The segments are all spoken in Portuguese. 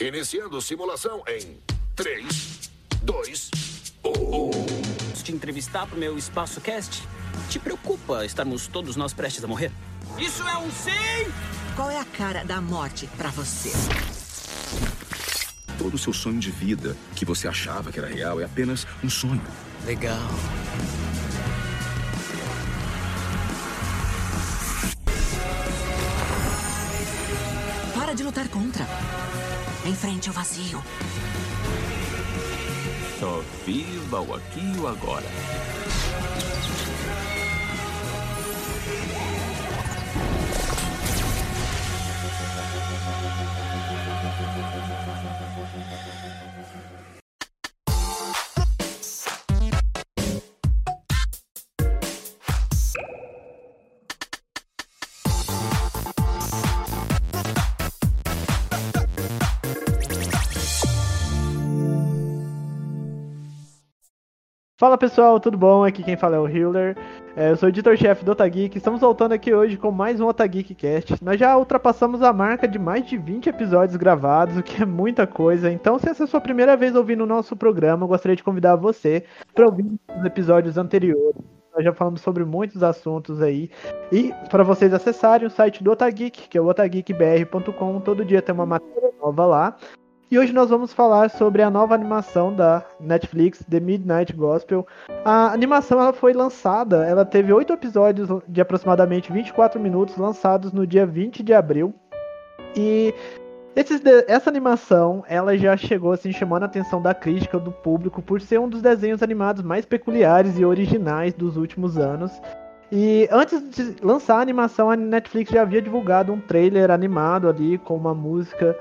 Iniciando simulação em 3, 2, 1. Te entrevistar pro meu espaço cast? Te preocupa estarmos todos nós prestes a morrer? Isso é um sim! Qual é a cara da morte pra você? Todo o seu sonho de vida, que você achava que era real, é apenas um sonho. Legal. Para de lutar contra. Enfrente o vazio. Só viva o aqui e o agora. Fala pessoal, tudo bom? Aqui quem fala é o Hiller. É, eu sou editor-chefe do Otageek. Estamos voltando aqui hoje com mais um Otageek Cast. Nós já ultrapassamos a marca de mais de 20 episódios gravados, o que é muita coisa. Então, se essa é a sua primeira vez ouvindo o nosso programa, eu gostaria de convidar você para ouvir os episódios anteriores. Nós já falamos sobre muitos assuntos aí. E para vocês acessarem o site do Otageek, que é o otageekbr.com. Todo dia tem uma matéria nova lá. E hoje nós vamos falar sobre a nova animação da Netflix, The Midnight Gospel. A animação ela foi lançada, ela teve oito episódios de aproximadamente 24 minutos, lançados no dia 20 de abril. E esses essa animação, ela já chegou assim chamando a atenção da crítica do público por ser um dos desenhos animados mais peculiares e originais dos últimos anos. E antes de lançar a animação, a Netflix já havia divulgado um trailer animado ali com uma música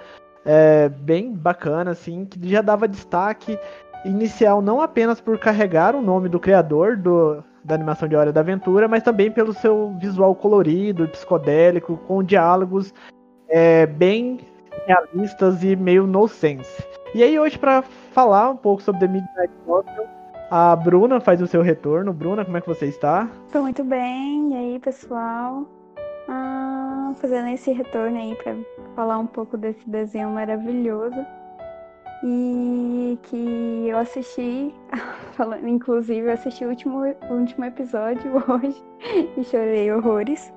é, bem bacana, assim, que já dava destaque inicial não apenas por carregar o nome do criador do, da animação de Hora da Aventura, mas também pelo seu visual colorido, psicodélico, com diálogos é, bem realistas e meio no-sense. E aí hoje para falar um pouco sobre The Midnight Gospel, a Bruna faz o seu retorno. Bruna, como é que você está? Tô muito bem, e aí pessoal? Ah, fazendo esse retorno aí pra falar um pouco desse desenho maravilhoso e que eu assisti, falando, inclusive eu assisti o último, o último episódio hoje e chorei horrores.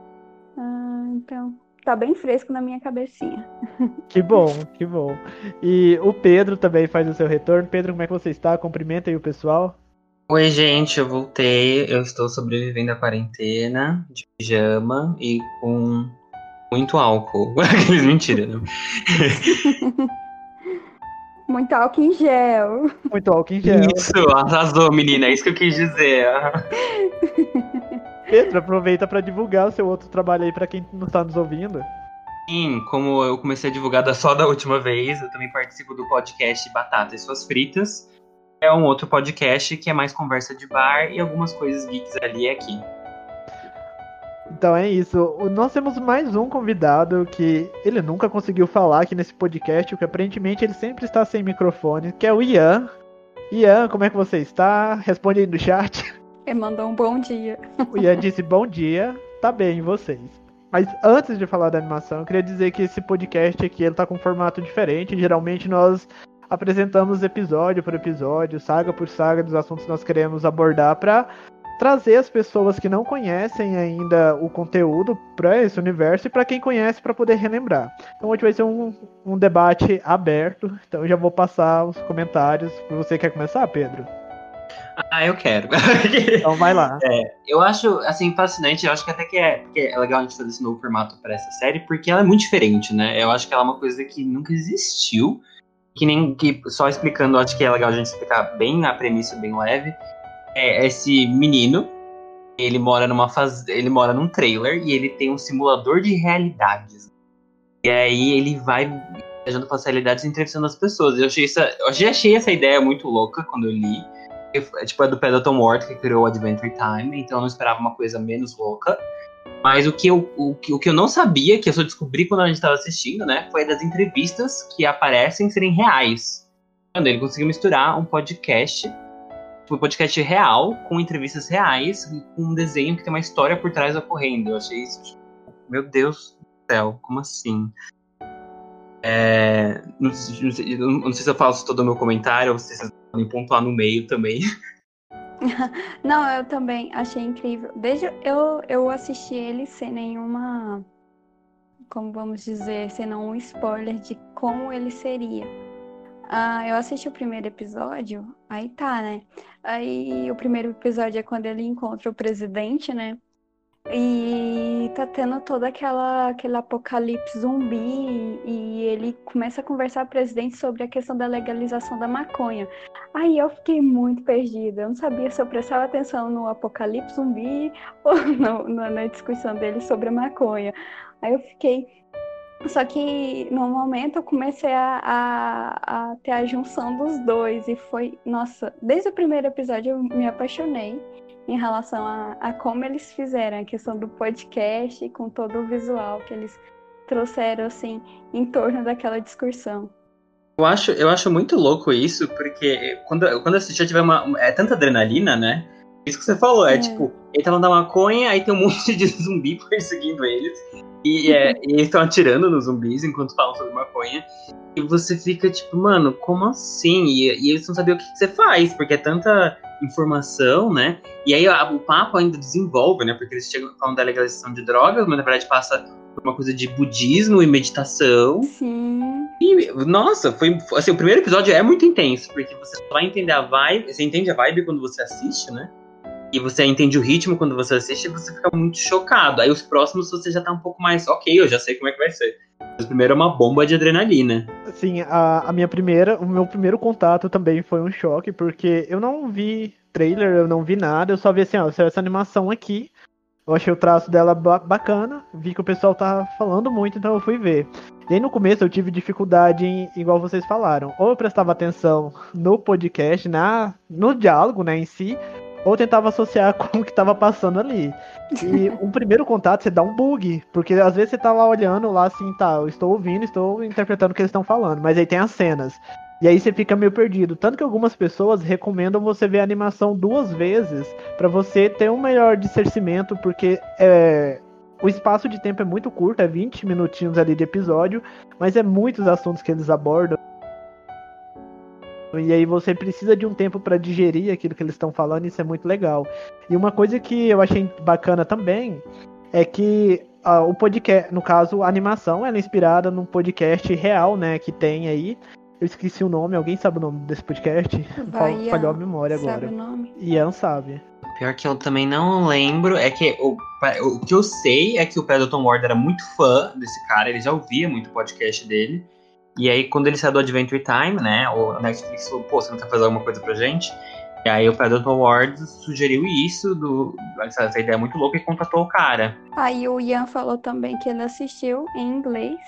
Ah, então tá bem fresco na minha cabecinha. Que bom, que bom. E o Pedro também faz o seu retorno. Pedro, como é que você está? Cumprimenta aí o pessoal. Oi, gente, eu voltei. Eu estou sobrevivendo à quarentena, de pijama e com muito álcool. Aqueles mentira, né? Muito álcool em gel. Muito álcool em gel. Isso, arrasou, menina. É isso que eu quis dizer. Pedro, aproveita para divulgar o seu outro trabalho aí para quem não está nos ouvindo. Sim, como eu comecei a divulgar da- só da última vez, eu também participo do podcast Batata e Suas Fritas. É um outro podcast que é mais conversa de bar e algumas coisas geeks ali e aqui. Então é isso. Nós temos mais um convidado que ele nunca conseguiu falar aqui nesse podcast, porque aparentemente ele sempre está sem microfone, que é o Ian. Ian, como é que você está? Responde aí no chat. Ele mandou um bom dia. O Ian disse bom dia, tá bem, vocês? Mas antes de falar da animação, eu queria dizer que esse podcast aqui ele tá com um formato diferente. Geralmente nós apresentamos episódio por episódio, saga por saga dos assuntos que nós queremos abordar para trazer as pessoas que não conhecem ainda o conteúdo para esse universo e para quem conhece para poder relembrar. Então hoje vai ser um, um debate aberto. Então eu já vou passar os comentários. Você quer começar, Pedro? Ah, eu quero. Então vai lá. Eu acho, assim, fascinante. Eu acho que até que é, que é legal a gente fazer esse novo formato pra essa série, porque ela é muito diferente, né? Eu acho que ela é uma coisa que nunca existiu. Que nem que só explicando, acho que é legal a gente explicar bem na premissa, bem leve. É esse menino, ele mora numa faz... ele mora num trailer e ele tem um simulador de realidades. E aí ele vai viajando pelas realidades e entrevistando as pessoas. Eu achei essa, eu já achei essa ideia muito louca quando eu li. É, tipo, é do Pendleton Ward que criou o Adventure Time, então eu não esperava uma coisa menos louca. Mas o que, eu, o, que, o que eu não sabia, que eu só descobri quando a gente estava assistindo, né, foi das entrevistas que aparecem serem reais. Quando ele conseguiu misturar um podcast, um podcast real, com entrevistas reais, com um desenho que tem uma história por trás ocorrendo. Eu achei isso, tipo, meu Deus do céu, como assim? É, não, sei, não, sei, se eu faço todo o meu comentário ou se vocês podem pontuar no meio também. Não, eu também achei incrível. Desde eu, eu assisti ele sem nenhuma, como vamos dizer, sem nenhum spoiler de como ele seria. Ah, eu assisti o primeiro episódio, aí tá, né? Aí o primeiro episódio é quando ele encontra o presidente, né? E tá tendo todo aquela, aquele apocalipse zumbi e ele começa a conversar com o presidente sobre a questão da legalização da maconha. Aí eu fiquei muito perdida. Eu não sabia se eu prestava atenção no apocalipse zumbi ou não, na discussão dele sobre a maconha. Aí eu fiquei. Só que no momento eu comecei a, a, a ter a junção dos dois e foi. Nossa, desde o primeiro episódio eu me apaixonei em relação a, a como eles fizeram a questão do podcast com todo o visual que eles trouxeram assim em torno daquela discussão. Eu acho, eu acho muito louco isso, porque quando, quando assistir tiver uma. É tanta adrenalina, né? Isso que você falou, é, é tipo, ele tá da maconha, aí tem um monte de zumbi perseguindo eles. E, é, e eles estão atirando nos zumbis enquanto falam sobre maconha. E você fica tipo, mano, como assim? E, e eles não sabiam o que, que, você faz, porque é tanta informação, né? E aí a, o papo ainda desenvolve, né? Porque eles chegam falando da legalização de drogas, mas na verdade passa por uma coisa de budismo e meditação. Sim. E, nossa, foi. Assim, o primeiro episódio é muito intenso, porque você vai entender a vibe. Você entende a vibe quando você assiste, né? E você entende o ritmo quando você assiste, você fica muito chocado. Aí os próximos você já tá um pouco mais, ok, eu já sei como é que vai ser. Mas primeiro é uma bomba de adrenalina. Sim, a, a minha primeira, o meu primeiro contato também foi um choque, porque eu não vi trailer, eu não vi nada, eu só vi assim, ó, essa animação aqui. Eu achei o traço dela bacana, vi que o pessoal tá falando muito, então eu fui ver. E aí no começo eu tive dificuldade em, igual vocês falaram, ou eu prestava atenção no podcast, na, no diálogo, né, em si, ou tentava associar com o que estava passando ali. E um primeiro contato você dá um bug, porque às vezes você tá lá olhando lá assim, tá, eu estou ouvindo, estou interpretando o que eles estão falando, mas aí tem as cenas. E aí você fica meio perdido. Tanto que algumas pessoas recomendam você ver a animação duas vezes para você ter um melhor discernimento, porque é, o espaço de tempo é muito curto, é 20 minutinhos ali de episódio, mas é muitos assuntos que eles abordam. E aí você precisa de um tempo para digerir aquilo que eles estão falando, e isso é muito legal. E uma coisa que eu achei bacana também é que uh, o podcast, no caso, a animação, ela é inspirada num podcast real, né, que tem aí. Eu esqueci o nome, alguém sabe o nome desse podcast? Bahia, Falhou a memória agora. Sabe o nome? Ian sabe. Pior que eu também não lembro, é que o, o que eu sei é que o Pedroton Ward era muito fã desse cara, ele já ouvia muito o podcast dele. E aí, quando ele saiu do Adventure Time, né, o Netflix falou, pô, você não quer fazer alguma coisa pra gente? E aí o Predator Awards sugeriu isso, do, essa, ideia muito louca, e contratou o cara. Aí o Ian falou também que ele assistiu em inglês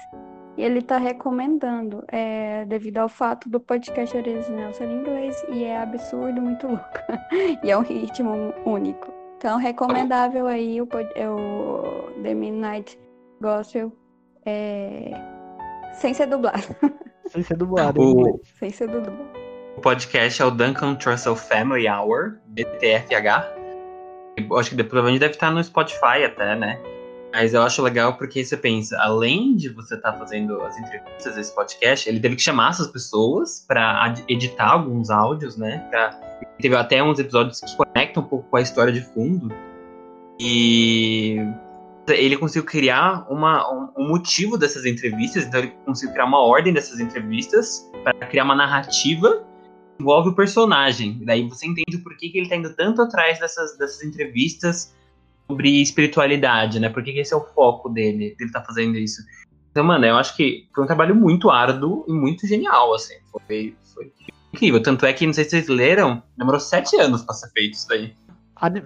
e ele tá recomendando, é, devido ao fato do podcast original ser em inglês e é absurdo, muito louco. e é um ritmo único. Então, recomendável aí o, o The Midnight Gospel. É, sem ser dublado. Sem ser dublado. O... Sem ser dublado. O podcast é o Duncan Trussell Family Hour, DTFH. Eu acho que provavelmente deve estar no Spotify até, né? Mas eu acho legal porque você pensa, além de você estar tá fazendo as entrevistas desse podcast, ele teve que chamar essas pessoas para editar alguns áudios, né? Pra... Teve até uns episódios que conectam um pouco com a história de fundo. E ele conseguiu criar uma, um, motivo dessas entrevistas, então ele conseguiu criar uma ordem dessas entrevistas para criar uma narrativa que envolve o personagem. Daí você entende o porquê que ele está indo tanto atrás dessas, dessas entrevistas sobre espiritualidade, né? Por que esse é o foco dele, dele tá fazendo isso. Então, mano, eu acho que foi um trabalho muito árduo e muito genial, assim. Foi, foi incrível. Tanto é que, não sei se vocês leram, demorou sete anos para ser feito isso daí.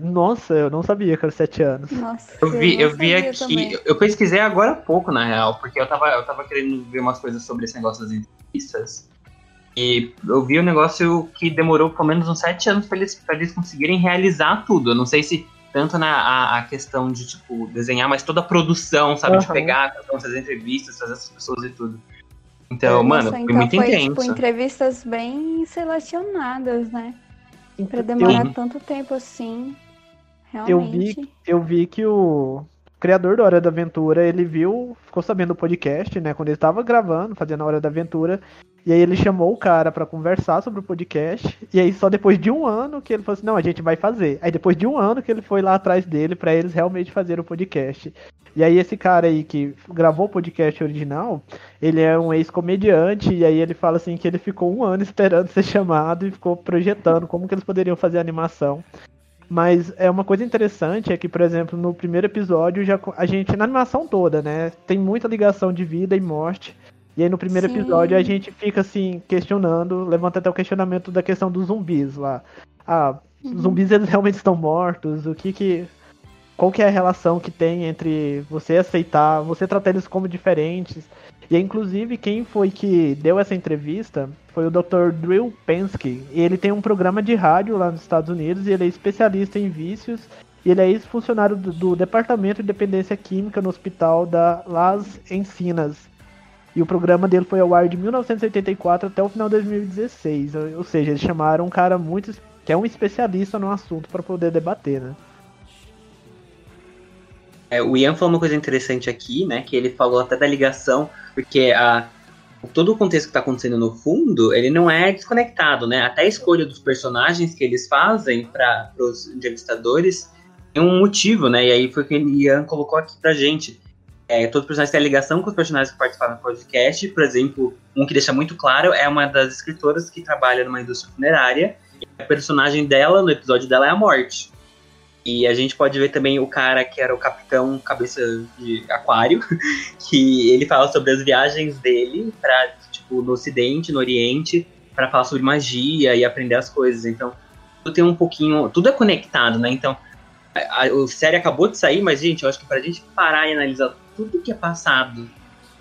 Nossa, eu não sabia que era sete anos. Nossa, eu vi, eu, eu vi aqui. Também. Eu pesquisei agora há pouco, na real, porque eu tava, eu tava querendo ver umas coisas sobre esse negócio das entrevistas. E eu vi um negócio que demorou pelo menos uns sete anos para eles, pra eles conseguirem realizar tudo. Eu não sei se tanto na a, a questão de, tipo, desenhar, mas toda a produção, sabe? Uhum. De pegar, fazer entrevistas, fazer essas pessoas e tudo. Então, Nossa, mano, foi então muito foi, intenso. Tipo, entrevistas bem selecionadas, né? Pra demorar eu, tanto tempo assim. Realmente. Eu vi, eu vi que o, criador da Hora da Aventura, ele viu, ficou sabendo do podcast, né? Quando ele estava gravando, fazendo a Hora da Aventura. E aí ele chamou o cara para conversar sobre o podcast. E aí só depois de um ano que ele falou assim, não, a gente vai fazer. Aí depois de um ano que ele foi lá atrás dele para eles realmente fazer o podcast. E aí esse cara aí que gravou o podcast original, ele é um ex-comediante, e aí ele fala assim que ele ficou um ano esperando ser chamado e ficou projetando como que eles poderiam fazer a animação. Mas é uma coisa interessante é que, por exemplo, no primeiro episódio já a gente na animação toda, né, tem muita ligação de vida e morte. E aí no primeiro Sim. episódio a gente fica assim questionando, levanta até o questionamento da questão dos zumbis lá. Ah, uhum. os zumbis eles realmente estão mortos? O que que qual que é a relação que tem entre você aceitar, você tratar eles como diferentes? E inclusive quem foi que deu essa entrevista foi o Dr. Drew Pensky. E ele tem um programa de rádio lá nos Estados Unidos e ele é especialista em vícios. E ele é ex-funcionário do, do Departamento de Dependência Química no Hospital da Las Encinas, e o programa dele foi ao ar de 1984 até o final de 2016. Ou seja, eles chamaram um cara muito que é um especialista no assunto para poder debater, né? É, o Ian falou uma coisa interessante aqui, né? Que ele falou até da ligação, porque a, todo o contexto que está acontecendo no fundo, ele não é desconectado, né? Até a escolha dos personagens que eles fazem para os entrevistadores tem um motivo, né? E aí foi o que o Ian colocou aqui pra gente. É, todos os personagens têm ligação com os personagens que participaram do podcast. Por exemplo, um que deixa muito claro é uma das escritoras que trabalha numa indústria funerária. a personagem dela, no episódio dela, é a morte. E a gente pode ver também o cara que era o capitão cabeça de aquário, que ele fala sobre as viagens dele para tipo, no ocidente, no oriente, para falar sobre magia e aprender as coisas. Então, tudo tem um pouquinho, tudo é conectado, né? Então, a, a, a série acabou de sair, mas gente, eu acho que pra gente parar e analisar tudo que é passado,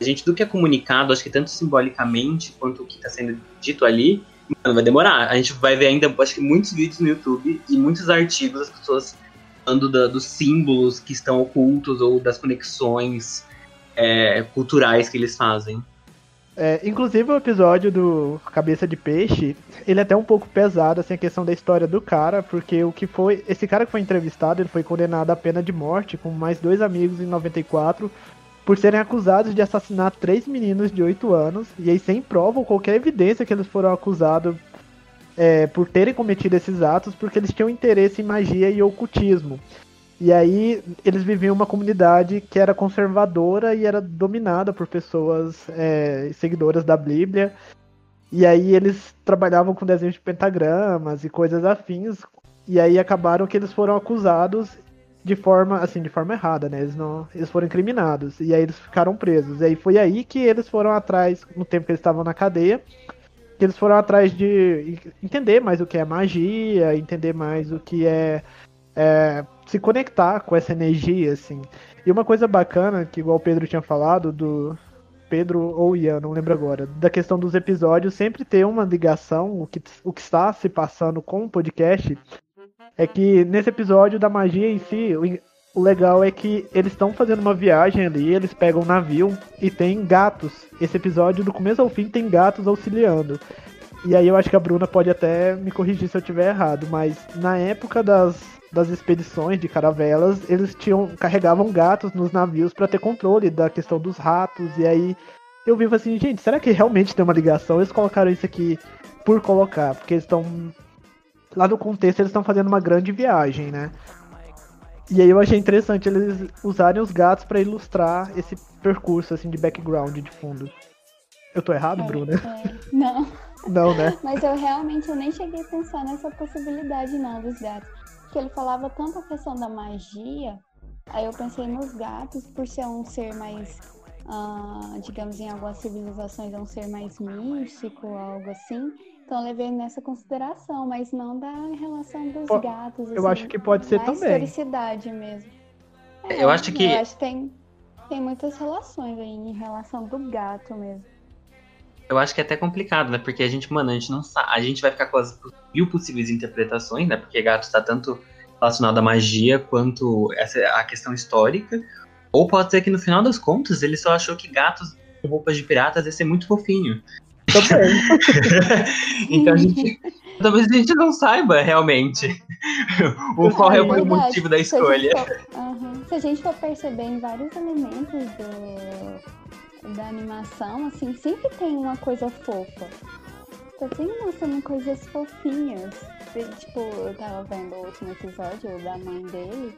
a gente, tudo que é comunicado, acho que tanto simbolicamente quanto o que está sendo dito ali, mano, vai demorar. A gente vai ver ainda, acho que muitos vídeos no YouTube e muitos artigos das pessoas falando da, dos símbolos que estão ocultos ou das conexões é, culturais que eles fazem. É, inclusive o episódio do Cabeça de Peixe, ele é até um pouco pesado, assim, a questão da história do cara, porque o que foi. Esse cara que foi entrevistado, ele foi condenado à pena de morte com mais dois amigos em 94 por serem acusados de assassinar três meninos de 8 anos, e aí sem prova ou qualquer evidência que eles foram acusados é, por terem cometido esses atos, porque eles tinham interesse em magia e ocultismo. E aí eles viviam uma comunidade que era conservadora e era dominada por pessoas é, seguidoras da Bíblia. E aí eles trabalhavam com desenhos de pentagramas e coisas afins. E aí acabaram que eles foram acusados de forma assim de forma errada, né? Eles não, eles foram incriminados e aí eles ficaram presos. E aí foi aí que eles foram atrás no tempo que eles estavam na cadeia, que eles foram atrás de entender mais o que é magia, entender mais o que é, é se conectar com essa energia, assim. E uma coisa bacana, que igual o Pedro tinha falado, do Pedro ou Ian, não lembro agora, da questão dos episódios sempre ter uma ligação, o que, o que está se passando com o podcast, é que nesse episódio da magia em si, o, legal é que eles estão fazendo uma viagem ali, eles pegam um navio e tem gatos. Esse episódio, do começo ao fim, tem gatos auxiliando. E aí eu acho que a Bruna pode até me corrigir se eu estiver errado, mas na época das das expedições de caravelas, eles tinham carregavam gatos nos navios para ter controle da questão dos ratos. E aí eu vivo assim, gente, será que realmente tem uma ligação? Eles colocaram isso aqui por colocar, porque eles estão lá no contexto eles estão fazendo uma grande viagem, né? E aí eu achei interessante eles usarem os gatos para ilustrar esse percurso assim de background de fundo. Eu tô errado, é, Bruna? É. Não. Não, né? Mas eu realmente eu nem cheguei a pensar nessa possibilidade não dos gatos que ele falava tanto a questão da magia, aí eu pensei nos gatos, por ser um ser mais, uh, digamos, em algumas civilizações é um ser mais místico, algo assim. Então eu levei nessa consideração, mas não da relação dos Pô, gatos. eu assim, acho que pode ser também. historicidade mesmo. É, eu acho que. Eu acho que tem, tem muitas relações aí em relação do gato mesmo. Eu acho que é até complicado, né? Porque a gente, mano, a gente não sabe. A gente vai ficar com as mil possíveis interpretações, né? Porque gato está tanto relacionado à magia quanto essa, a questão histórica. Ou pode ser que no final das contas ele só achou que gatos com roupas de piratas ia ser muito fofinho. Então a gente, Talvez a gente não saiba realmente o qual é, o verdade. motivo da Se a gente escolha. for-. Se a gente for perceber em vários elementos do, da animação, assim, sempre tem uma coisa fofa. Tá sempre mostrando coisas fofinhas. Tipo, eu tava vendo o último episódio da mãe dele.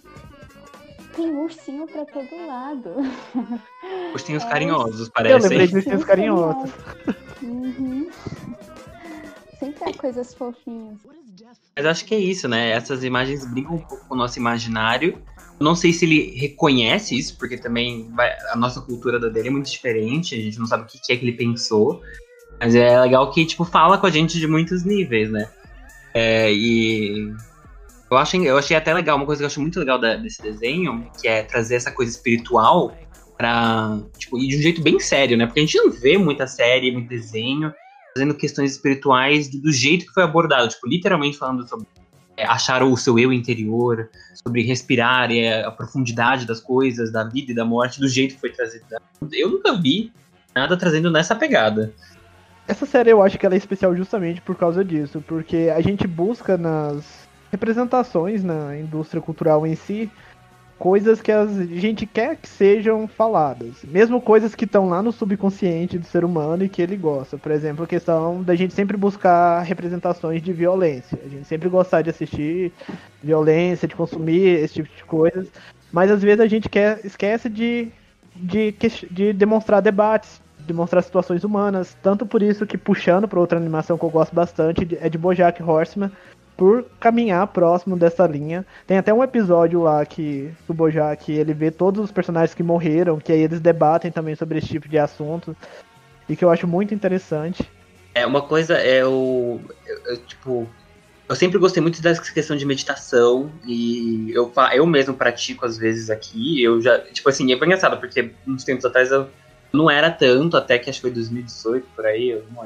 Tem ursinho pra todo lado. Ursinhos É, carinhosos, Eu parecem. lembrei de ursinhos carinhosos. Uhum. Sempre há coisas fofinhas. Mas acho que é isso, né? Essas imagens brincam um pouco com o nosso imaginário. Não sei se ele reconhece isso, porque também vai- a nossa cultura da dele é muito diferente, a gente não sabe o que que é que ele pensou. Mas é legal que, tipo, fala com a gente de muitos níveis, né? É, e eu, acho, eu achei até legal, uma coisa que eu acho muito legal da- desse desenho, que é trazer essa coisa espiritual pra, tipo, e de um jeito bem sério, né? Porque a gente não vê muita série, muito desenho, trazendo questões espirituais do, do jeito que foi abordado, tipo, literalmente falando sobre é, achar o seu eu interior, sobre respirar e a, a profundidade das coisas, da vida e da morte, do jeito que foi trazido. Eu nunca vi nada trazendo nessa pegada. Essa série eu acho que ela é especial justamente por causa disso, porque a gente busca nas representações na indústria cultural em si coisas que a gente quer que sejam faladas, mesmo coisas que estão lá no subconsciente do ser humano e que ele gosta. Por exemplo, a questão da gente sempre buscar representações de violência, a gente sempre gostar de assistir violência, de consumir esse tipo de coisas, mas às vezes a gente quer, esquece de, de, de demonstrar debates, demonstrar situações humanas. Tanto por isso que puxando para outra animação que eu gosto bastante é de BoJack Horseman, por caminhar próximo dessa linha. Tem até um episódio lá que o BoJack ele vê todos os personagens que morreram, que aí eles debatem também sobre esse tipo de assunto e que eu acho muito interessante. É, uma coisa é o. tipo. Eu sempre gostei muito dessa questão de meditação e eu, eu mesmo pratico às vezes aqui. Eu já. Tipo assim, é engraçado, porque uns tempos atrás eu não era tanto, até que acho que foi 2018 por aí. Eu, não.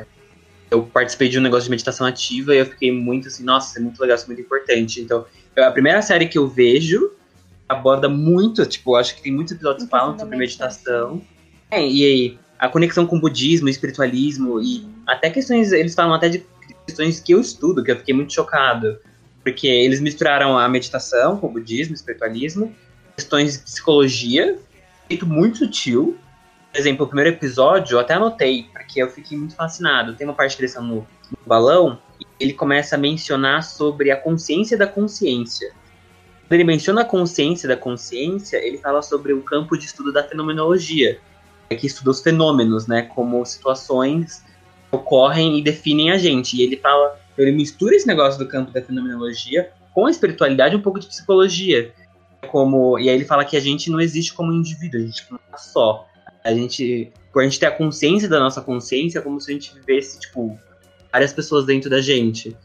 Eu participei de um negócio de meditação ativa e eu fiquei muito assim, nossa, é muito legal, isso é muito importante. Então, eu- a primeira série que eu vejo aborda muito, tipo, acho que tem muitos episódios que falam sobre meditação. É, e aí, a conexão com o budismo, espiritualismo e até questões, eles falam até de questões que eu estudo, que eu fiquei muito chocado. Porque eles misturaram a meditação com o budismo, espiritualismo, questões de psicologia, feito muito sutil. Por exemplo, o primeiro episódio, eu até anotei, porque eu fiquei muito fascinado. Tem uma parte que eles estão no, no balão, e ele começa a mencionar sobre a consciência da consciência. Quando ele menciona a consciência da consciência, ele fala sobre o campo de estudo da fenomenologia, que estuda os fenômenos, né, como situações que ocorrem e definem a gente. E ele fala, ele mistura esse negócio do campo da fenomenologia com a espiritualidade um pouco de psicologia. Como, e aí ele fala que a gente não existe como indivíduo, a gente não é só. A gente, por a gente ter a consciência da nossa consciência, é como se a gente vivesse, tipo, várias pessoas dentro da gente.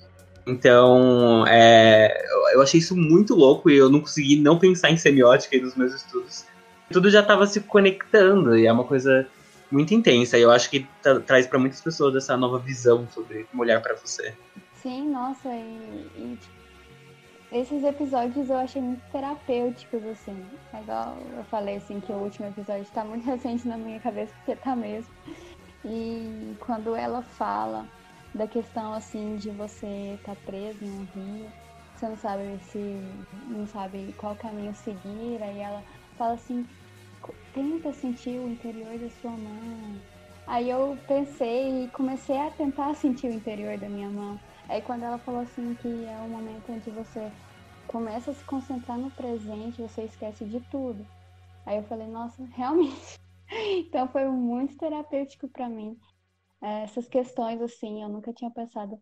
Então, é, eu- achei isso muito louco e eu não consegui não pensar em semiótica nos meus estudos. Tudo já estava se conectando e é uma coisa muito intensa. E eu acho que tra- traz para muitas pessoas essa nova visão sobre como olhar para você. Sim, nossa, e, e, tipo, esses episódios eu achei muito terapêuticos, assim. É igual eu falei, assim, que o último episódio tá muito recente na minha cabeça, porque tá mesmo. E quando ela fala da questão, assim, de você estar tá preso em um rio, você não sabe se. não sabe qual caminho seguir, aí ela fala assim, "Co- tenta sentir o interior da sua mão. Aí eu pensei e comecei a tentar sentir o interior da minha mão. Aí quando ela falou assim que é o momento onde você começa a se concentrar no presente, você esquece de tudo. Aí eu falei, nossa, realmente. Então foi muito terapêutico para mim. É, Essas questões, assim, eu nunca tinha pensado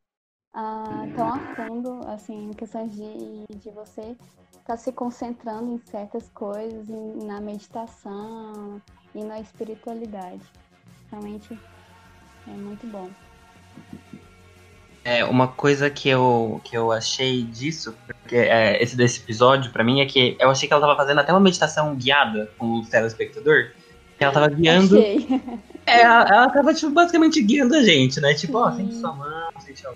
ah, tão a fundo, assim, questões de, de você estar se concentrando em certas coisas, em- na meditação e na espiritualidade. Realmente é muito bom. É, uma coisa que eu, que eu achei disso, porque é, esse desse episódio, pra mim, é que eu achei que ela tava fazendo até uma meditação guiada com o telespectador. Que ela tava guiando. Achei. É, ela, ela tava, tipo, basicamente guiando a gente, né? Tipo, ó, Sim. sente sua mão, sente a...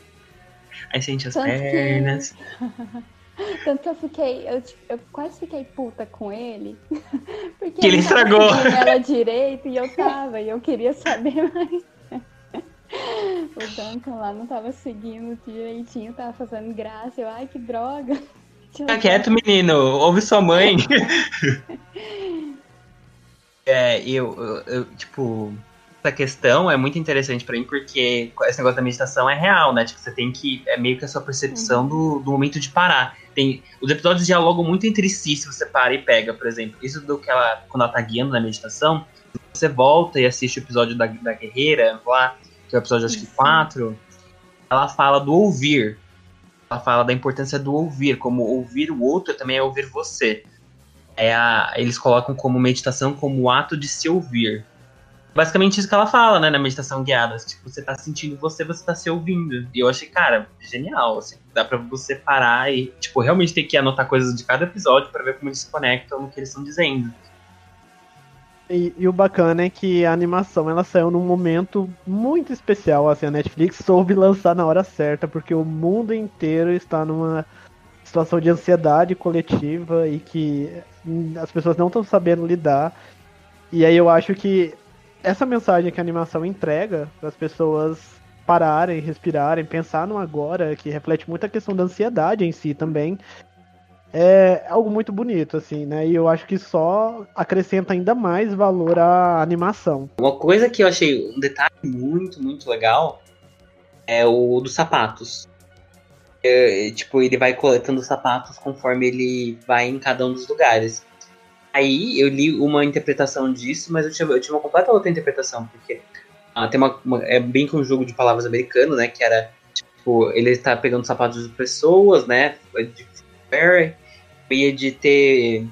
Aí sente as Tanto que- pernas. Tanto que eu fiquei, eu, tipo, eu quase fiquei puta com ele. Porque Que ele tava estragou. ela direito e eu tava, e eu queria saber mais. O Duncan lá não tava seguindo direitinho, tava fazendo graça. Eu, ai, que droga. Fica quieto, menino. Ouve sua mãe. é, eu, eu, eu, tipo, essa questão é muito interessante para mim porque esse negócio da meditação é real, né? Tipo, você tem que. É meio que a sua percepção uhum. do, do momento de parar. Tem, os episódios dialogam muito entre si se você para e pega, por exemplo. Isso do que ela. Quando ela tá guiando na meditação, você volta e assiste o episódio da, da Guerreira, lá, que é o episódio acho que 4, ela fala do ouvir. Ela fala da importância do ouvir, como ouvir o outro também é ouvir você. É a, eles colocam como meditação como o ato de se ouvir. Basicamente isso que ela fala, né, na meditação guiada. Tipo, você tá sentindo você, você tá se ouvindo. E eu achei, cara, genial, assim. Dá pra você parar e, tipo, realmente ter que anotar coisas de cada episódio para ver como eles se conectam no que eles estão dizendo. E, e, o bacana é que a animação ela saiu num momento muito especial. Assim, a Netflix soube lançar na hora certa, porque o mundo inteiro está numa situação de ansiedade coletiva e que as pessoas não estão sabendo lidar. E aí eu acho que essa mensagem que a animação entrega para as pessoas pararem, respirarem, pensar no agora, que reflete muito a questão da ansiedade em si também, é algo muito bonito, assim, né? E eu acho que só acrescenta ainda mais valor à animação. Uma coisa que eu achei um detalhe muito, muito legal é o dos sapatos. É, tipo, ele vai coletando sapatos conforme ele vai em cada um dos lugares. Aí eu li uma interpretação disso, mas eu tinha, eu tinha uma completa outra interpretação, porque ah, tem uma, uma, é bem com um jogo de palavras americano, né? Que era, tipo, ele está pegando sapatos de pessoas, né? De Barry, e de ter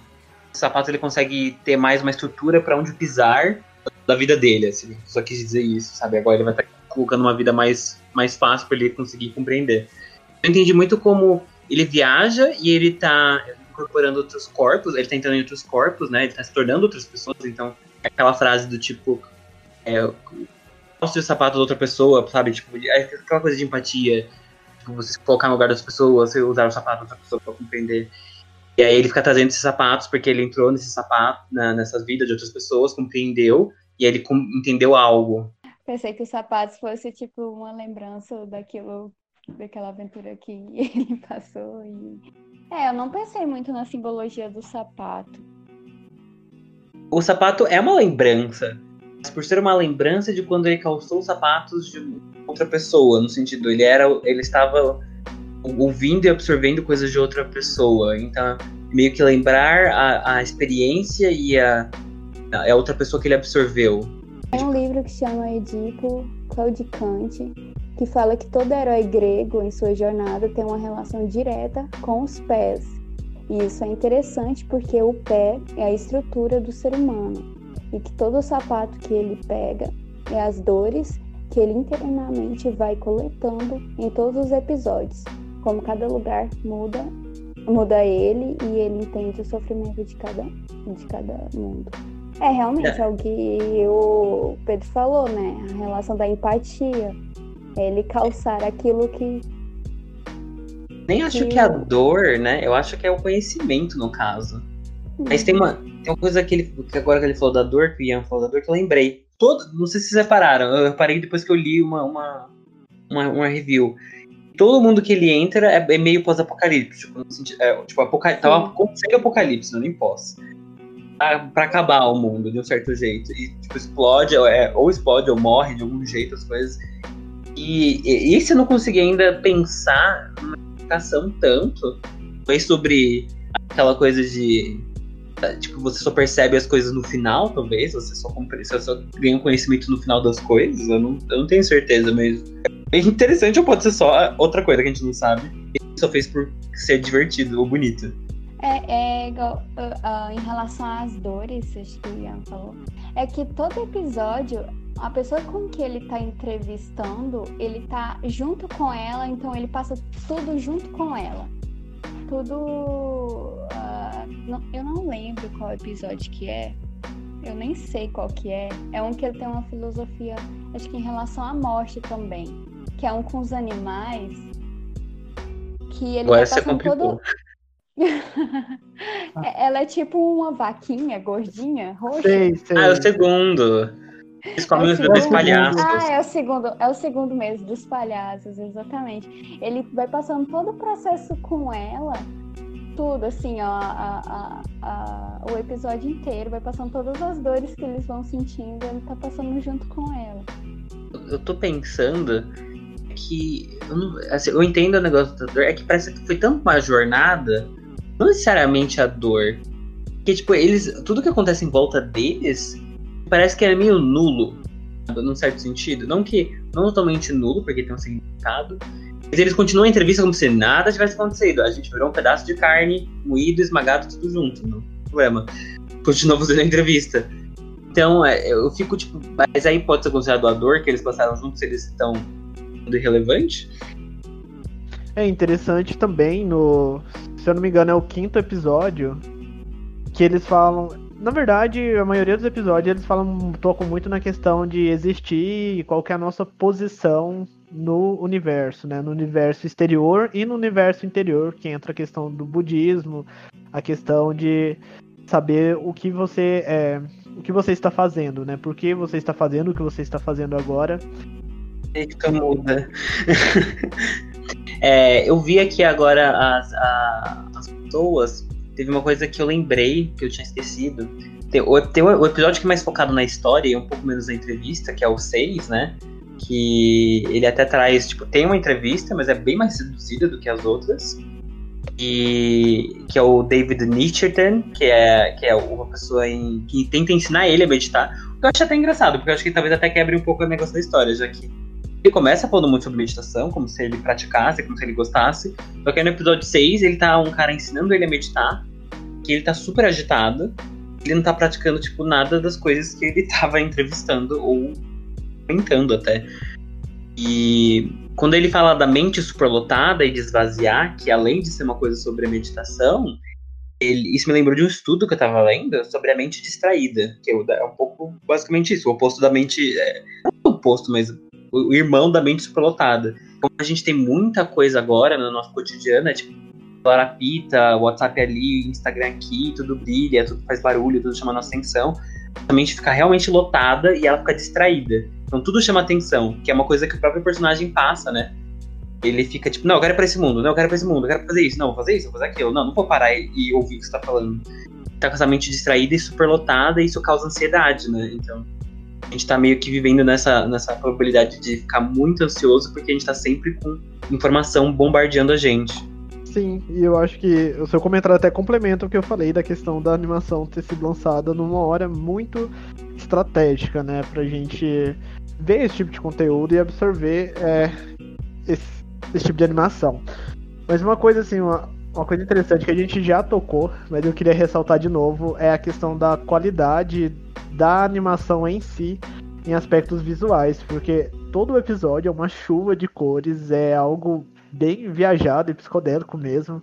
o sapato ele consegue ter mais uma estrutura para onde pisar da vida dele, assim. Só quis dizer isso, sabe? Agora ele vai estar tá colocando uma vida mais, mais fácil para ele conseguir compreender. Eu entendi muito como ele viaja e ele tá incorporando outros corpos, ele tá entrando em outros corpos, né? Ele tá se tornando outras pessoas, então aquela frase do tipo é, o sapato da outra pessoa, sabe? Tipo, é aquela coisa de empatia tipo, você se colocar no lugar das pessoas, você usar o sapato da outra pessoa pra compreender. E aí ele fica trazendo esses sapatos porque ele entrou nesse sapato, na, nessas vidas de outras pessoas, compreendeu, e aí ele com, entendeu algo. Pensei que os sapatos fosse tipo uma lembrança daquilo, daquela aventura que ele passou. E... É, eu não pensei muito na simbologia do sapato. O sapato é uma lembrança, mas por ser uma lembrança de quando ele calçou os sapatos de outra pessoa, no sentido, ele era, ele estava ouvindo e absorvendo coisas de outra pessoa, então meio que lembrar a, a experiência e a, a, outra pessoa que ele absorveu. Tem um livro que chama Edipo Claudicante, que fala que todo herói grego em sua jornada tem uma relação direta com os pés. E isso é interessante porque o pé é a estrutura do ser humano e que todo sapato que ele pega é as dores que ele internamente vai coletando em todos os episódios. Como cada lugar muda, muda ele e ele entende o sofrimento de cada, de cada mundo. É realmente é. é o que o Pedro falou, né? A relação da empatia. Ele calçar aquilo que. Nem acho que, que a dor, né? Eu acho que é o conhecimento, no caso. Mas tem uma, tem uma coisa que, ele, que agora que ele falou da dor, que o Ian falou da dor, que eu lembrei. Todo, não sei se vocês repararam, eu reparei depois que eu li uma, uma, uma, uma review. Todo mundo que ele entra é, é meio pós-apocalipse. Tipo, é, tipo apocal... tava acontecendo apocalipse, não nem pós. Pra, pra, acabar o mundo de um certo jeito. E tipo, explode, é, ou explode ou morre de algum jeito as coisas. E, e esse eu não consegui ainda pensar numa explicação tanto. Foi sobre aquela coisa de Tipo, você só percebe as coisas no final, talvez. Você só, você só ganha conhecimento no final das coisas. Eu não, eu não tenho certeza, mas. É interessante ou pode ser só outra coisa que a gente não sabe. E só fez por ser divertido ou bonito. É, é igual uh, uh, em relação às dores, acho que o Ian falou. É que todo episódio, a pessoa com que ele tá entrevistando, ele tá junto com ela, então ele passa tudo junto com ela. Tudo. Uh, não, eu não lembro qual episódio que é. Eu nem sei qual que é. É um que ele tem uma filosofia, acho que em relação à morte também. Que é um com os animais. Que ele Agora vai passando todo. Ela é tipo uma vaquinha gordinha, roxa. Sei, sei. Ah, é o segundo. Eles comem É os bebês segundo. palhaços. Ah, é o segundo, é o segundo mês dos palhaços, exatamente. Ele vai passando todo o processo com ela, tudo assim, ó, a- a- a- o episódio inteiro, vai passando todas as dores que eles vão sentindo, ele tá passando junto com ela. Eu tô pensando que. Eu, não- assim, eu entendo o negócio da dor, é que parece que foi tanto uma jornada, não necessariamente a dor. Que, tipo, eles. Tudo que acontece em volta deles parece que é meio nulo, num certo sentido. Não que. Não totalmente nulo, porque tem um significado. Mas eles continuam a entrevista como se nada tivesse acontecido. A gente virou um pedaço de carne, moído, esmagado, tudo junto. Não tem problema. Continuou fazendo a entrevista. Então, é, eu fico tipo. Mas aí pode ser considerado a dor que eles passaram juntos, eles estão irrelevante? É interessante também no. Se eu não me engano, é o quinto episódio. Que eles falam. Na verdade, a maioria dos episódios eles falam, tocam muito na questão de existir e qual é a nossa posição no universo, né? No universo exterior e no universo interior, que entra a questão do budismo, a questão de saber o que você é, o que você está fazendo, né? Por que você está fazendo o que você está fazendo agora Fica muda. É, eu vi aqui agora as, as pessoas. Teve uma coisa que eu lembrei, que eu tinha esquecido. Tem, o, tem o, episódio que é mais focado na história e um pouco menos na entrevista, que é o 6, né? Que ele até traz, tipo, tem uma entrevista, mas é bem mais reduzida do que as outras. E que é o David Nicherton, que é, que é uma pessoa em, que tenta ensinar ele a meditar. O que eu acho até engraçado, porque eu acho que talvez até quebre um pouco o negócio da história, já que ele começa falando muito sobre meditação, como se ele praticasse, como se ele gostasse. Só que aí no episódio 6, ele tá um cara ensinando ele a meditar, que ele tá super agitado, ele não tá praticando, tipo, nada das coisas que ele tava entrevistando ou comentando até. E quando ele fala da mente superlotada e de esvaziar, que além de ser uma coisa sobre a meditação, ele- isso me lembrou de um estudo que eu tava lendo sobre a mente distraída, que é é um pouco basicamente isso, o oposto da mente. É, não o oposto, mas o irmão da mente superlotada. Como a gente tem muita coisa agora no nosso cotidiano, é tipo, celular apita, WhatsApp ali, Instagram aqui, tudo brilha, tudo faz barulho, tudo chama nossa atenção. A mente fica realmente lotada e ela fica distraída. Então tudo chama atenção, que é uma coisa que o próprio personagem passa, né? Ele fica tipo, não, eu quero ir pra esse mundo, não, eu quero ir pra esse mundo, eu quero fazer isso, não, vou fazer isso, vou fazer aquilo, não, não vou parar e, e ouvir o que você tá falando. Tá com essa mente distraída e superlotada e isso causa ansiedade, né? Então a gente tá meio que vivendo nessa, nessa probabilidade de ficar muito ansioso porque a gente tá sempre com informação bombardeando a gente. Sim, e eu acho que o seu comentário até complementa o que eu falei da questão da animação ter sido lançada numa hora muito estratégica, né? Pra gente ver esse tipo de conteúdo e absorver é, esse, esse tipo de animação. Mas uma coisa assim, uma, uma coisa interessante que a gente já tocou, mas eu queria ressaltar de novo, é a questão da qualidade da animação em si em aspectos visuais, porque todo o episódio é uma chuva de cores, é algo bem viajado e psicodélico mesmo.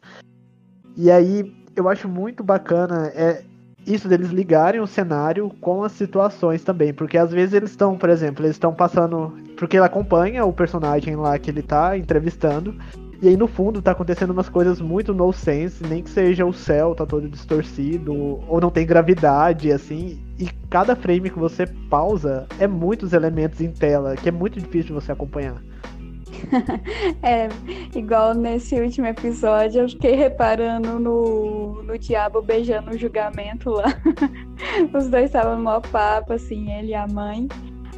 E aí eu acho muito bacana é isso deles ligarem o cenário com as situações também, porque às vezes eles estão, por exemplo, eles estão passando, porque ele acompanha o personagem lá que ele tá entrevistando, e aí no fundo tá acontecendo umas coisas muito no sense, nem que seja o céu tá todo distorcido, ou não tem gravidade, assim, e cada frame que você pausa é muitos elementos em tela, que é muito difícil de você acompanhar. É, igual nesse último episódio, eu fiquei reparando no, no diabo beijando o julgamento lá. Os dois estavam no maior papo, assim, ele e a mãe.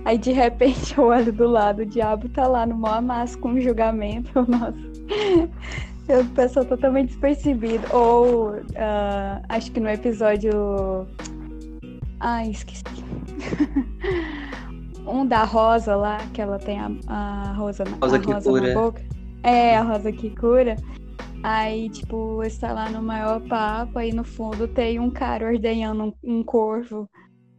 Aí de repente eu olho do lado, o diabo tá lá no maior amasso com o julgamento. Nossa. Eu passou totalmente despercebido. Ou ah, acho que no episódio. Ai, esqueci. um da Rosa lá, que ela tem a, a rosa, na, Rosa a que rosa cura. na boca. É, a rosa que cura. Aí, tipo, está lá no maior papo, aí no fundo tem um cara ordenhando um, um corvo.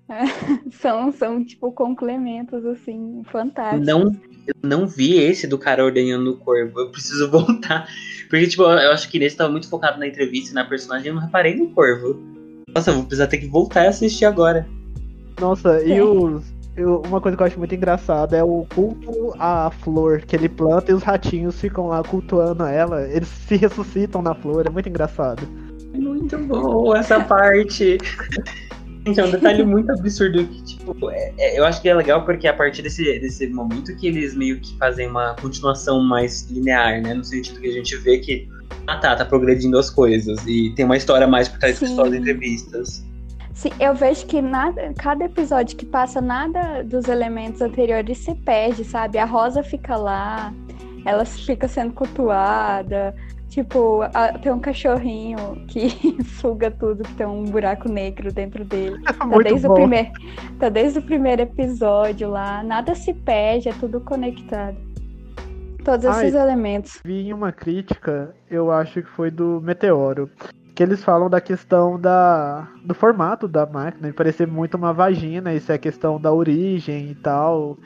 são, são, tipo, complementos, assim, fantásticos. Não, eu não vi esse do cara ordenhando o corvo. Eu preciso voltar. Porque, tipo, eu acho que nesse tava muito focado na entrevista e na personagem. Eu não reparei no corvo. Nossa, eu vou precisar ter que voltar e assistir agora. Nossa, e É. os. eu- uma coisa que eu acho muito engraçada é o culto à flor que ele planta e os ratinhos ficam lá cultuando ela. Eles se ressuscitam na flor, é muito engraçado. Muito bom essa parte. Gente, é um detalhe muito absurdo que, tipo, é- é- eu acho que é legal porque a partir desse, desse momento que eles meio que fazem uma continuação mais linear, né? No sentido que a gente vê que, ah tá, tá progredindo as coisas e tem uma história mais por trás das entrevistas. Sim, eu vejo que nada, cada episódio que passa, nada dos elementos anteriores se perde, sabe? A Rosa fica lá, ela fica sendo cultuada. Tipo, a- tem um cachorrinho que suga tudo, que tem um buraco negro dentro dele. Tá desde, o bom. primeiro, tá desde o primeiro episódio lá. Nada se perde, é tudo conectado. Todos Ai. esses elementos. Vi uma crítica, eu acho que foi do Meteoro, que eles falam da questão da, do formato da máquina, de parecer muito uma vagina, isso é questão da origem e tal.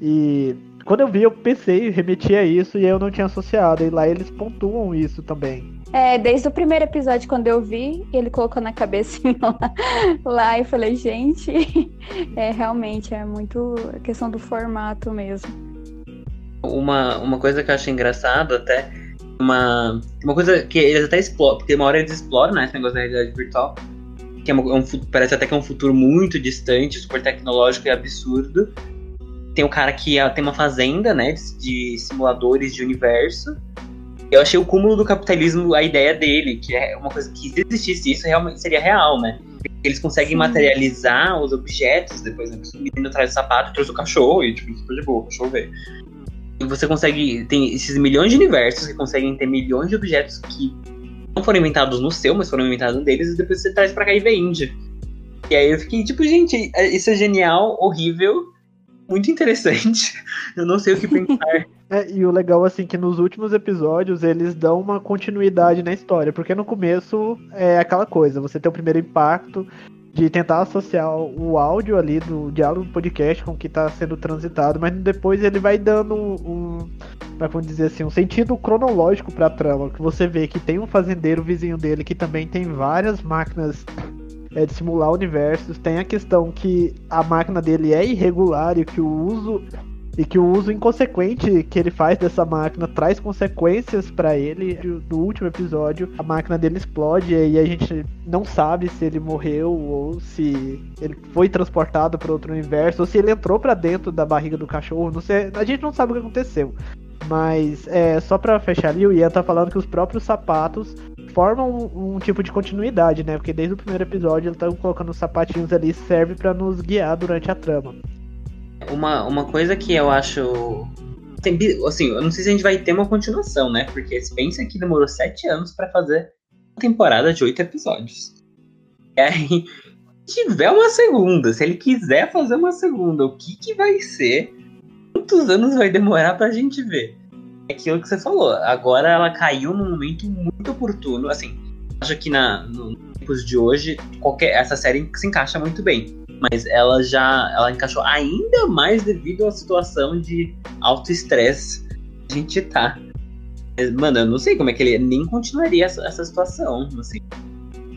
E quando eu vi, eu pensei, remeti a isso e eu não tinha associado, e lá eles pontuam isso também. É, desde o primeiro episódio, quando eu vi, ele colocou na cabecinha lá, lá e falei, gente, é realmente é muito questão do formato mesmo. Uma, uma coisa que eu acho engraçado até, uma, uma coisa que eles até exploram, porque uma hora eles exploram, né, esse negócio da realidade virtual, que é uma- é um parece até que é um futuro muito distante, super tecnológico e absurdo. Tem o cara que ah, tem uma fazenda, né, de, simuladores de universo. Eu achei o cúmulo do capitalismo a ideia dele, que é uma coisa que se existisse isso realmente seria real, né? Eles conseguem Sim. materializar os objetos depois, né? O menino traz o sapato, trouxe o cachorro e tipo, super de boa, o cachorro veio. E você consegue. Tem esses milhões de universos que conseguem ter milhões de objetos que não foram inventados no seu, mas foram inventados no deles, e depois você traz pra cá e vende. E aí eu fiquei tipo, gente, é- isso é genial, horrível, muito interessante. Eu não sei o que pensar. É, e o legal, assim, que nos últimos episódios eles dão uma continuidade na história, porque no começo é aquela coisa, você tem o primeiro impacto de tentar associar o áudio ali do diálogo do podcast com o que está sendo transitado, mas depois ele vai dando um, como é dizer assim, um sentido cronológico pra trama, que você vê que tem um fazendeiro vizinho dele que também tem várias máquinas é, de simular universos, tem a questão que a máquina dele é irregular e que o uso e que o uso inconsequente que ele faz dessa máquina traz consequências pra ele. No último episódio, a máquina dele explode e a gente não sabe se ele morreu ou se ele foi transportado para outro universo ou se ele entrou pra dentro da barriga do cachorro. Sei, a gente não sabe o que aconteceu. Mas é só pra fechar ali, o Ian tá falando que os próprios sapatos formam um, um tipo de continuidade, né? Porque desde o primeiro episódio ele tá colocando os sapatinhos ali serve pra nos guiar durante a trama. Uma, uma coisa que eu acho. Tem, assim, eu não sei se a gente vai ter uma continuação, né? Porque pensa que demorou sete anos pra fazer uma temporada de oito episódios. E aí, se tiver uma segunda, se ele quiser fazer uma segunda, o que, que vai ser? Quantos anos vai demorar pra gente ver? É aquilo que você falou. Agora ela caiu num momento muito oportuno. Assim, acho que na, no- tempos de hoje, qualquer, essa série se encaixa muito bem mas ela já ela encaixou ainda mais devido à situação de alto estresse que a gente tá. Mano, eu não sei como é que ele nem continuaria essa, essa situação, assim.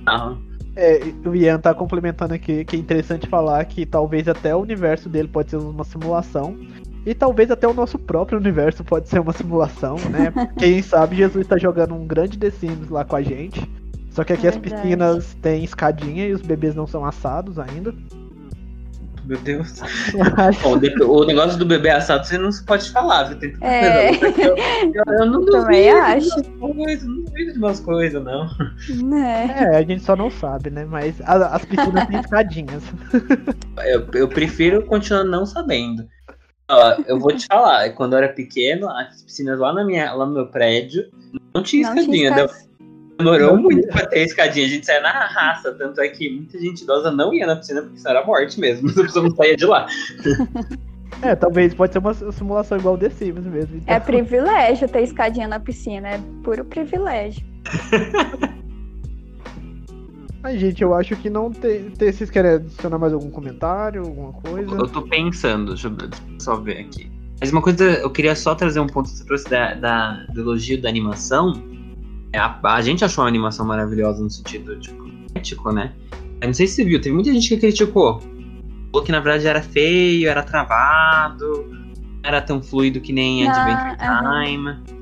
Ah, É, o Ian tá complementando aqui que é interessante falar que talvez até o universo dele pode ser uma simulação. E talvez até o nosso próprio universo pode ser uma simulação, né? Quem sabe Jesus tá jogando um grande The Sims lá com a gente. Só que aqui as Verdade. piscinas têm escadinha e os bebês não são assados ainda. meu Deus. Bom, o negócio do bebê assado você não pode falar, viu? Tem tanta É. coisa eu, eu, eu não Também acho. de umas coisas, não duvido de umas coisas, não. Né? É, a gente só não sabe, né? Mas a- as piscinas têm escadinhas. Eu, eu prefiro continuar não sabendo. Ó, eu vou te falar, quando eu era pequeno, as piscinas lá, na minha, lá no meu prédio não tinha Não tinha escadinha. escada. Demorou Não muito pra ter escadinha. A gente saía na raça, tanto é que muita gente idosa não ia na piscina porque isso era morte mesmo. A pessoa não saía de lá. É, talvez pode ser uma simulação igual The Sims mesmo. então. É privilégio ter escadinha na piscina, é puro privilégio. Ai, gente, eu acho que não tem, tem. Vocês querem adicionar mais algum comentário, alguma coisa? Eu tô pensando, deixa eu só ver aqui. Mas uma coisa, eu queria só trazer um ponto que você trouxe da, da, do elogio da animação. É, A, a gente achou a animação maravilhosa no sentido tipo, ético, né? Eu não sei se você viu, teve muita gente que criticou. Falou que na verdade era feio, era travado, não era tão fluido que nem Ah, Adventure. Time.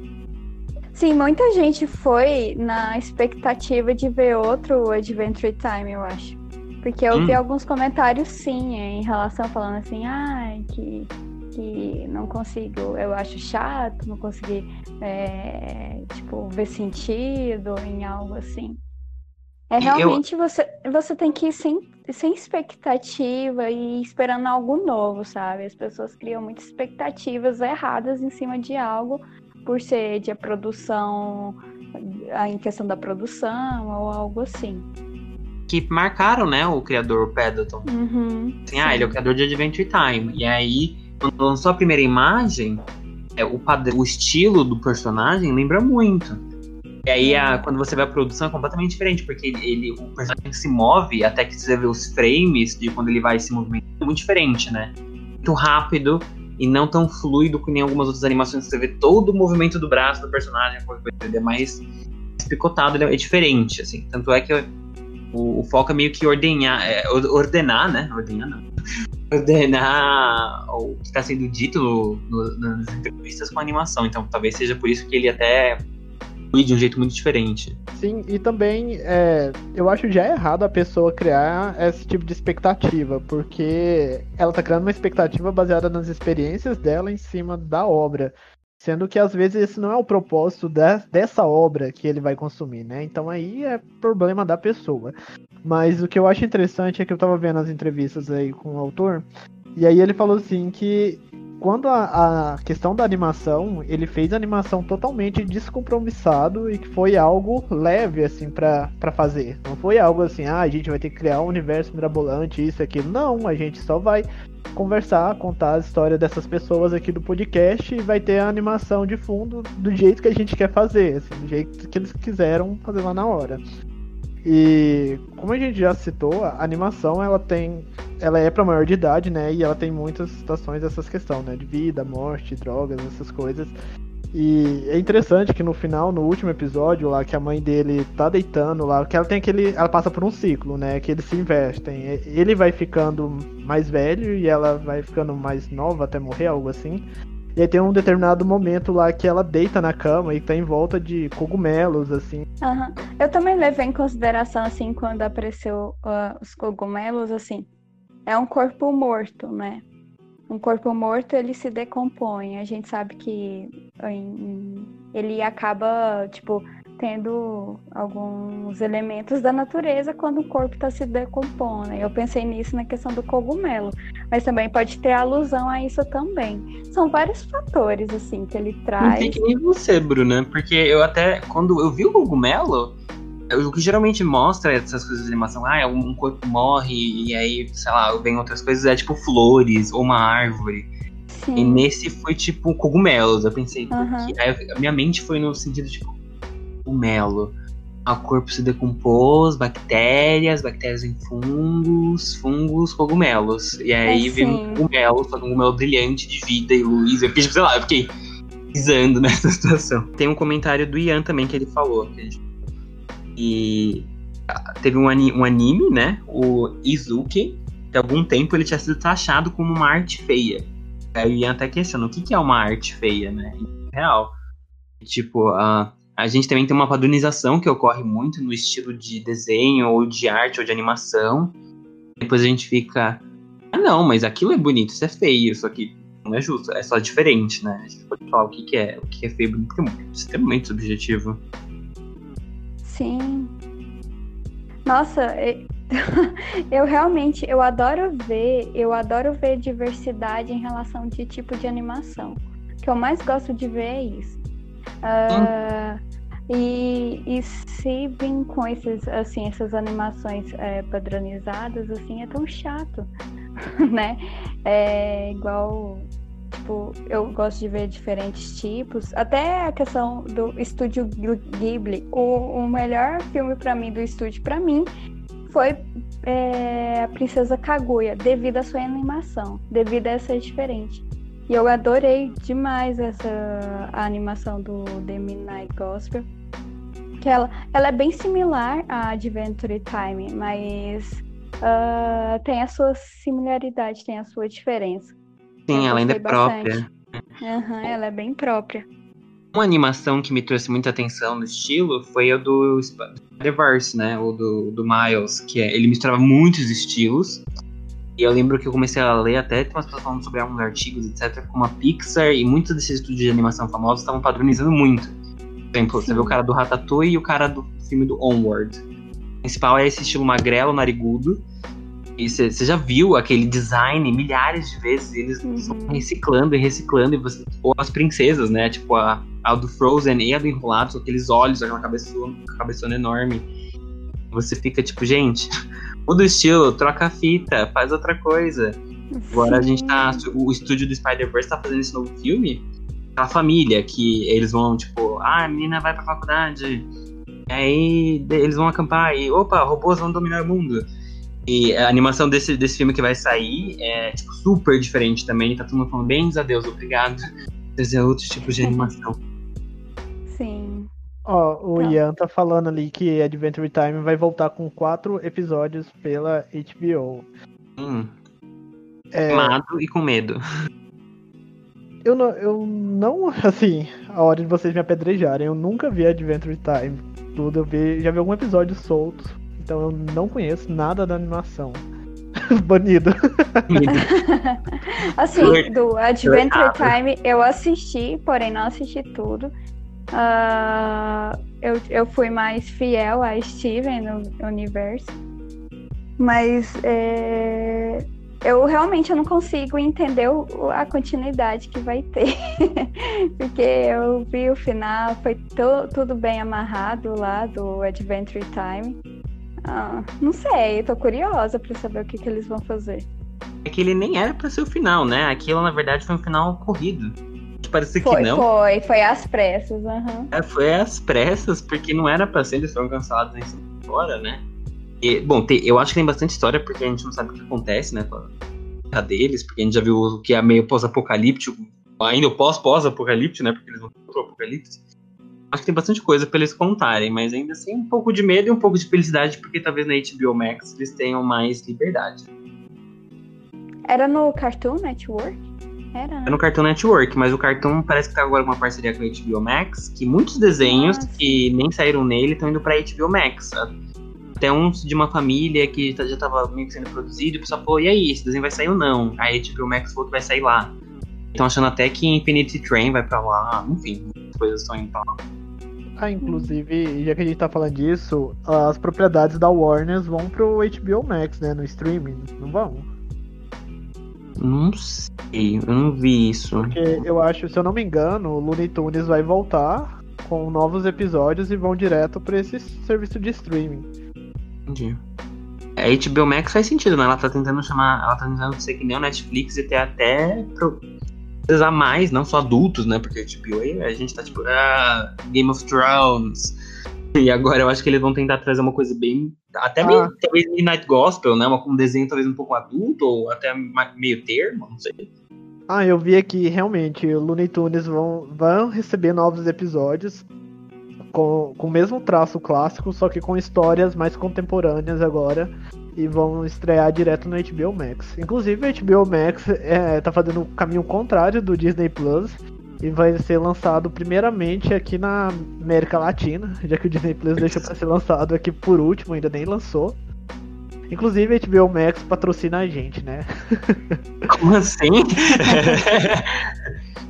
Sim, muita gente foi na expectativa de ver outro Adventure Time, eu acho. Porque eu vi Hum. alguns comentários, sim, em relação falando assim, ai, que, que não consigo, eu acho chato, não consegui, é, tipo, ver sentido em algo assim. É E eu- realmente você, você tem que ir sem, sem expectativa e esperando algo novo, sabe? As pessoas criam muitas expectativas erradas em cima de algo por ser de a produção, em questão da produção ou algo assim. Que marcaram, né, o criador, o Pendleton. Uhum, Assim, ah, ele é o criador de Adventure Time. E aí, quando lançou a primeira imagem, é, o, o estilo do personagem lembra muito. E aí, a- quando você vê a produção, é completamente diferente, porque ele, ele- o personagem se move, até que você vê os frames de quando ele vai se movimentando, é muito diferente, né? Muito rápido e não tão fluido que nem algumas outras animações você vê todo o movimento do braço do personagem, ele é mais picotado, é diferente, assim. Tanto é que o, o foco é meio que ordenhar, é, or- ordenar, né? Ordenar não. Ordenar o que está sendo dito no- nas entrevistas com a animação. Então talvez seja por isso que ele até de um jeito muito diferente. Sim, e também é, eu acho já errado a pessoa criar esse tipo de expectativa, porque ela tá criando uma expectativa baseada nas experiências dela em cima da obra. Sendo que às vezes esse não é o propósito de- dessa obra que ele vai consumir, né? Então aí é problema da pessoa. Mas o que eu acho interessante é que eu tava vendo as entrevistas aí com o autor, e aí ele falou assim que quando a, a questão da animação, ele fez a animação totalmente descompromissado e que foi algo leve, assim, pra fazer. Não foi algo assim, ah, a gente vai ter que criar um universo mirabolante, isso aquilo. Não, a gente só vai conversar, contar a história dessas pessoas aqui do podcast e vai ter a animação de fundo do jeito que a gente quer fazer, assim, do jeito que eles quiseram fazer lá na hora. E como a gente já citou, a animação ela tem, ela é para maior de idade, né? E ela tem muitas situações dessas questões, né? De vida, morte, drogas, essas coisas. E é interessante que no final, no último episódio lá, que a mãe dele tá deitando lá, que ela tem aquele. Ela passa por um ciclo, né? Que eles se investem. Ele vai ficando mais velho e ela vai ficando mais nova até morrer, algo assim. E aí tem um determinado momento lá que ela deita na cama e tá em volta de cogumelos, assim. Aham. Eu também levei em consideração, assim, quando apareceu ah, os cogumelos, assim, é um corpo morto, né? Um corpo morto, ele se decompõe. A gente sabe que em- ele acaba, tipo, tendo alguns elementos da natureza quando o corpo está se decompondo. Eu pensei nisso na questão do cogumelo, mas também pode ter alusão a isso também. São vários fatores, assim, que ele Não traz. tem que nem você, Bruna, porque eu até, quando eu vi o cogumelo, o que geralmente mostra essas coisas de animação, ah, um corpo morre e aí, sei lá, vem outras coisas, é tipo flores ou uma árvore. Sim. E nesse foi tipo cogumelos. Eu pensei, por Aham. quê? Aí minha mente foi no sentido tipo, cogumelo. O corpo se decompôs, bactérias, bactérias em fungos, fungos, cogumelos. E aí É, sim. um cogumelo, só um cogumelo brilhante de vida e luz. Eu fiquei, tipo, sei lá, eu fiquei pisando nessa situação. Tem um comentário do Ian também que ele falou. Que gente- E teve um, ani- um anime, né? O Izuki. Que há algum tempo ele tinha sido taxado como uma arte feia. Aí o Ian até questiona o que, que é uma arte feia, né? Real. Tipo, a, a gente também tem uma padronização que ocorre muito no estilo de desenho, ou de arte, ou de animação. Depois a gente fica. Ah, não, mas aquilo é bonito, isso é feio, só que não é justo, é só diferente, né? A gente pode falar o que, que é, o que é feio bonito, porque é extremamente subjetivo. Sim. Nossa, eu realmente, eu adoro ver, eu adoro ver diversidade em relação de tipo de animação. O que eu mais gosto de ver é isso. Ah, e, e se vir com esses, assim, essas animações é, padronizadas, assim, é tão chato, né? É igual Tipo, eu gosto de ver diferentes tipos. Até a questão do estúdio Ghibli. O, o melhor filme pra mim do estúdio, pra mim, foi é, a Princesa Kaguya, devido à sua animação, devido a ser diferente. E eu adorei demais essa a animação do The Midnight Gospel. Que ela, ela é bem similar a Adventure Time, mas ah, tem a sua similaridade, tem a sua diferença. Sim, ela ainda é bastante. própria. Aham, ela é bem própria. Uma animação que me trouxe muita atenção no estilo foi o do Spider-Verse, né? O do, do Miles, que é, ele misturava muitos estilos. E eu lembro que eu comecei a ler até tem umas pessoas falando sobre alguns artigos, etc., como a Pixar e muitos desses estúdios de animação famosos estavam padronizando muito. Por exemplo, Sim. você vê o cara do Ratatouille e o cara do filme do Onward. O principal é esse estilo magrelo, narigudo. E você já viu aquele design milhares de vezes, eles uhum. reciclando e reciclando, e você, ou as princesas, né? Tipo a, a do Frozen e a do Enrolado, com aqueles olhos, aquela cabeçona, cabeçona enorme. Você fica tipo, gente, muda o estilo, troca a fita, faz outra coisa. Agora a gente tá. O estúdio do Spider-Verse tá fazendo esse novo filme. A família, que eles vão, tipo, ah, a menina vai pra faculdade. Aí eles vão acampar e, opa, robôs vão dominar o mundo. E a animação desse, desse filme que vai sair é, tipo, super diferente também. Tá todo mundo falando, bem Deus, obrigado. Fazer outros tipos de animação. Sim. Ó, o tá. Ian tá falando ali que Adventure Time vai voltar com quatro episódios pela HBO. Hum. É... Amado e com medo. Eu não, eu não, assim, a hora de vocês me apedrejarem, eu nunca vi Adventure Time. Tudo, eu vi, já vi algum episódio solto. Então eu não conheço nada da animação. Banido. assim, do Adventure Time eu assisti, porém não assisti tudo. Uh, eu, eu fui mais fiel a Steven no universo. Mas é, eu realmente eu não consigo entender o, a continuidade que vai ter. Porque eu vi o final, foi to, tudo bem amarrado lá do Adventure Time. Ah, não sei, tô curiosa pra saber o que, que eles vão fazer. É que ele nem era pra ser o final, né? Aquilo, na verdade, foi um final corrido parecia foi, que não. Foi, foi às pressas, uhum. é, foi às pressas, porque não era pra ser, eles foram cancelados em fora, né? E, bom, tem, eu acho que tem bastante história, porque a gente não sabe o que acontece, né? Com a deles, porque a gente já viu o que é meio pós-apocalíptico, ainda o pós-pós-apocalíptico, né? Porque eles vão pro apocalipse. Acho que tem bastante coisa pra eles contarem, mas ainda assim um pouco de medo e um pouco de felicidade, porque talvez na HBO Max eles tenham mais liberdade. Era no Cartoon Network? Era, né? É no Cartoon Network, mas o Cartoon parece que tá agora com uma parceria com a HBO Max, que muitos desenhos Nossa. que nem saíram nele estão indo pra HBO Max. Até uns de uma família que tá, já tava meio que sendo produzido, e o pessoal falou, e aí, esse desenho vai sair ou não? A HBO Max falou que vai sair lá. Estão achando até que Infinity Train vai pra lá, enfim, as coisas estão indo pra lá. Ah, inclusive, já que a gente tá falando disso, as propriedades da Warner vão pro HBO Max, né, no streaming, não vão? Não sei, eu não vi isso. Porque eu acho, se eu não me engano, o Looney Tunes vai voltar com novos episódios e vão direto pra esse serviço de streaming. Entendi. A HBO Max faz sentido, né? Ela tá tentando chamar. Ela tá tentando ser que nem o Netflix e ter até pro, a mais, não só adultos, né? Porque a HBO aí a gente tá tipo, ah, Game of Thrones. E agora eu acho que eles vão tentar trazer uma coisa bem. Até meio, ah. talvez Midnight Gospel, né? Um desenho talvez um pouco adulto, ou até meio termo, não sei. Ah, eu vi aqui realmente, o Looney Tunes vão, vão receber novos episódios com, com o mesmo traço clássico, só que com histórias mais contemporâneas agora. E vão estrear direto no HBO Max. Inclusive, o HBO Max é, tá fazendo o caminho contrário do Disney Plus e vai ser lançado primeiramente aqui na América Latina, já que o Disney Plus deixou para ser lançado aqui por último, ainda nem lançou. Inclusive a HBO Max patrocina a gente, né? Como assim?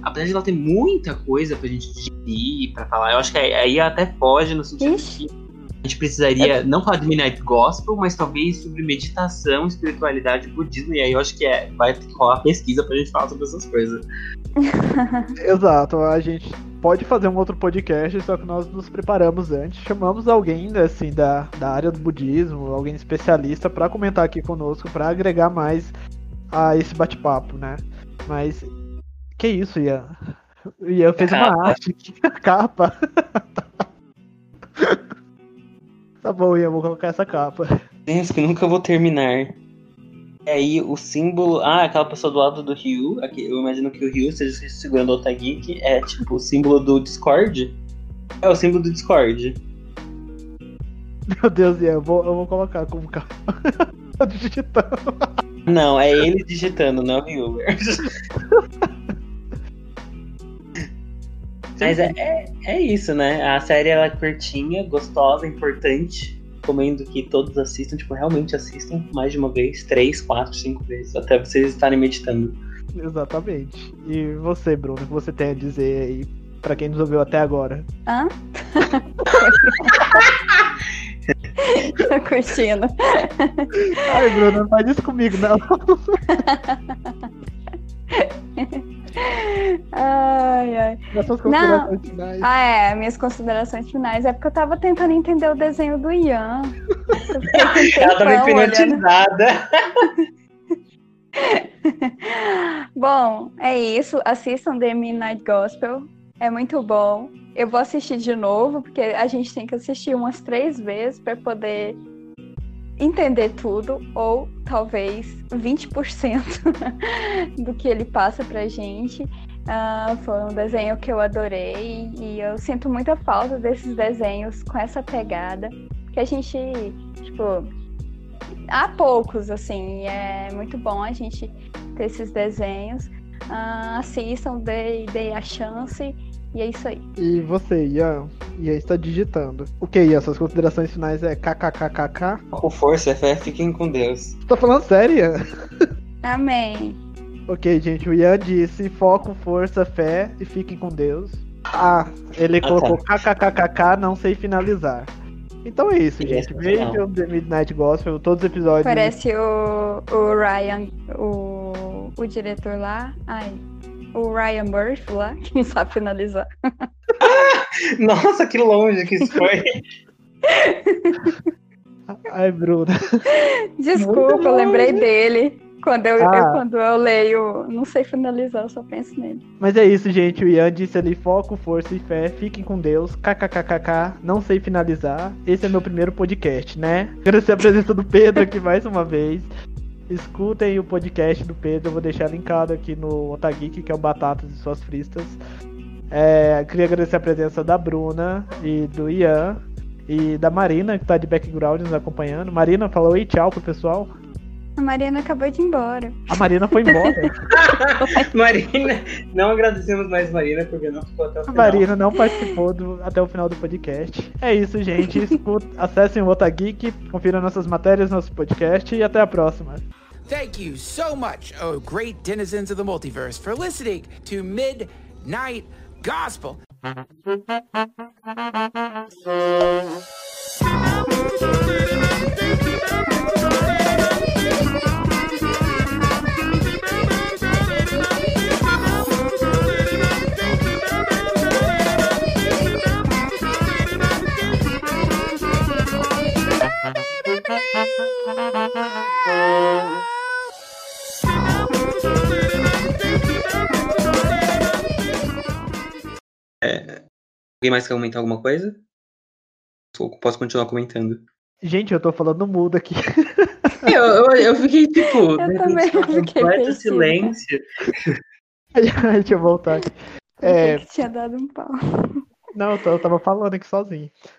Apesar de ela ter muita coisa pra gente digerir, pra falar, eu acho que aí até foge no sentido Ixi. que a gente precisaria é... não falar de Midnight Gospel, mas talvez sobre meditação, espiritualidade e budismo. E aí eu acho que é, vai rolar pesquisa pra gente falar sobre essas coisas. Exato, a gente pode fazer um outro podcast, só que nós nos preparamos antes. Chamamos alguém assim, da, da área do budismo, alguém especialista, para comentar aqui conosco, para agregar mais a esse bate-papo, né? Mas que isso, Ian? O Ian fez uma arte, capa. Tá bom, Ian, vou colocar essa capa. Penso que nunca vou terminar. E aí o símbolo. Ah, aquela pessoa do lado do Ryu. Aqui, eu imagino que o Ryu esteja segurando o Otageek. É tipo o símbolo do Discord. É o símbolo do Discord. Meu Deus, Ian, eu vou, eu vou colocar como capa. Digitando. Não, é ele digitando, não é o Ryu. Mas é, é, é isso, né? A série ela é curtinha, gostosa, importante. Recomendo que todos assistam, tipo, realmente assistam mais de uma vez, três, quatro, cinco vezes, até vocês estarem meditando. Exatamente. E você, Bruno, o que você tem a dizer aí pra quem nos ouviu até agora? Hã? Tô curtindo. Ai, Bruno, não faz isso comigo, não. Ai, ai. Nas suas considerações finais. Ah, é, minhas considerações finais. É porque eu tava tentando entender o desenho do Ian. Ela tava hipnotizada. Bom, é isso. Assistam The Midnight Gospel. É muito bom. Eu vou assistir de novo, porque a gente tem que assistir umas três vezes para poder entender tudo, ou talvez 20% do que ele passa pra gente. Ah, foi um desenho que eu adorei e eu sinto muita falta desses desenhos com essa pegada. Que a gente, tipo, há poucos, assim, é muito bom a gente ter esses desenhos. Ah, assistam, dê, dê a chance. E é isso aí. E você, Ian? Ian está digitando. O que, Ian? Suas considerações finais é kkkk? Com força, fé, fiquem com Deus. Você tá falando sério, Ian? Amém. Ok, gente, o Ian disse foco, força, fé e fiquem com Deus. Ah, ele Ah, colocou kkkk, não sei finalizar. Então é isso, gente. Vejam The Midnight Gospel, todos os episódios. Parece o, o Ryan, o, o diretor lá. Ai, o Ryan Murphy lá, que não sabe finalizar. Nossa, que longe que isso foi. Ai, Bruna. Desculpa, eu lembrei dele. Quando eu, Ah. eu- quando eu leio, não sei finalizar, eu só penso nele. Mas é isso, gente. O Ian disse ali foco, força e fé. Fiquem com Deus. KKKKK. Não sei finalizar. Esse é meu primeiro podcast, né? Agradecer a presença do Pedro aqui mais uma vez. Escutem o podcast do Pedro. Eu vou deixar linkado aqui no Otageek, que é o Batatas e Suas Fristas. É, queria agradecer a presença da Bruna e do Ian. E da Marina, que tá de background nos acompanhando. Marina, fala oi, tchau pro pessoal. A Mariana acabou de ir embora. A Marina foi embora. Marina, não agradecemos mais Marina porque não ficou até o A final. Marina não participou do- até o final do podcast. É isso, gente. Escuta- acessem o Otageek, confiram nossas matérias, nosso podcast e até a próxima. Thank you so much, oh great denizens of the multiverse, for listening to Midnight Gospel. Alguém mais quer comentar alguma coisa? Posso continuar comentando? Gente, eu tô falando mudo aqui. Eu, eu, eu fiquei tipo, Eu repente, também um fiquei completo pensando. silêncio. Deixa eu voltar aqui. Eu É, achei que tinha dado um pau. não, eu, tô- eu tava falando aqui sozinho.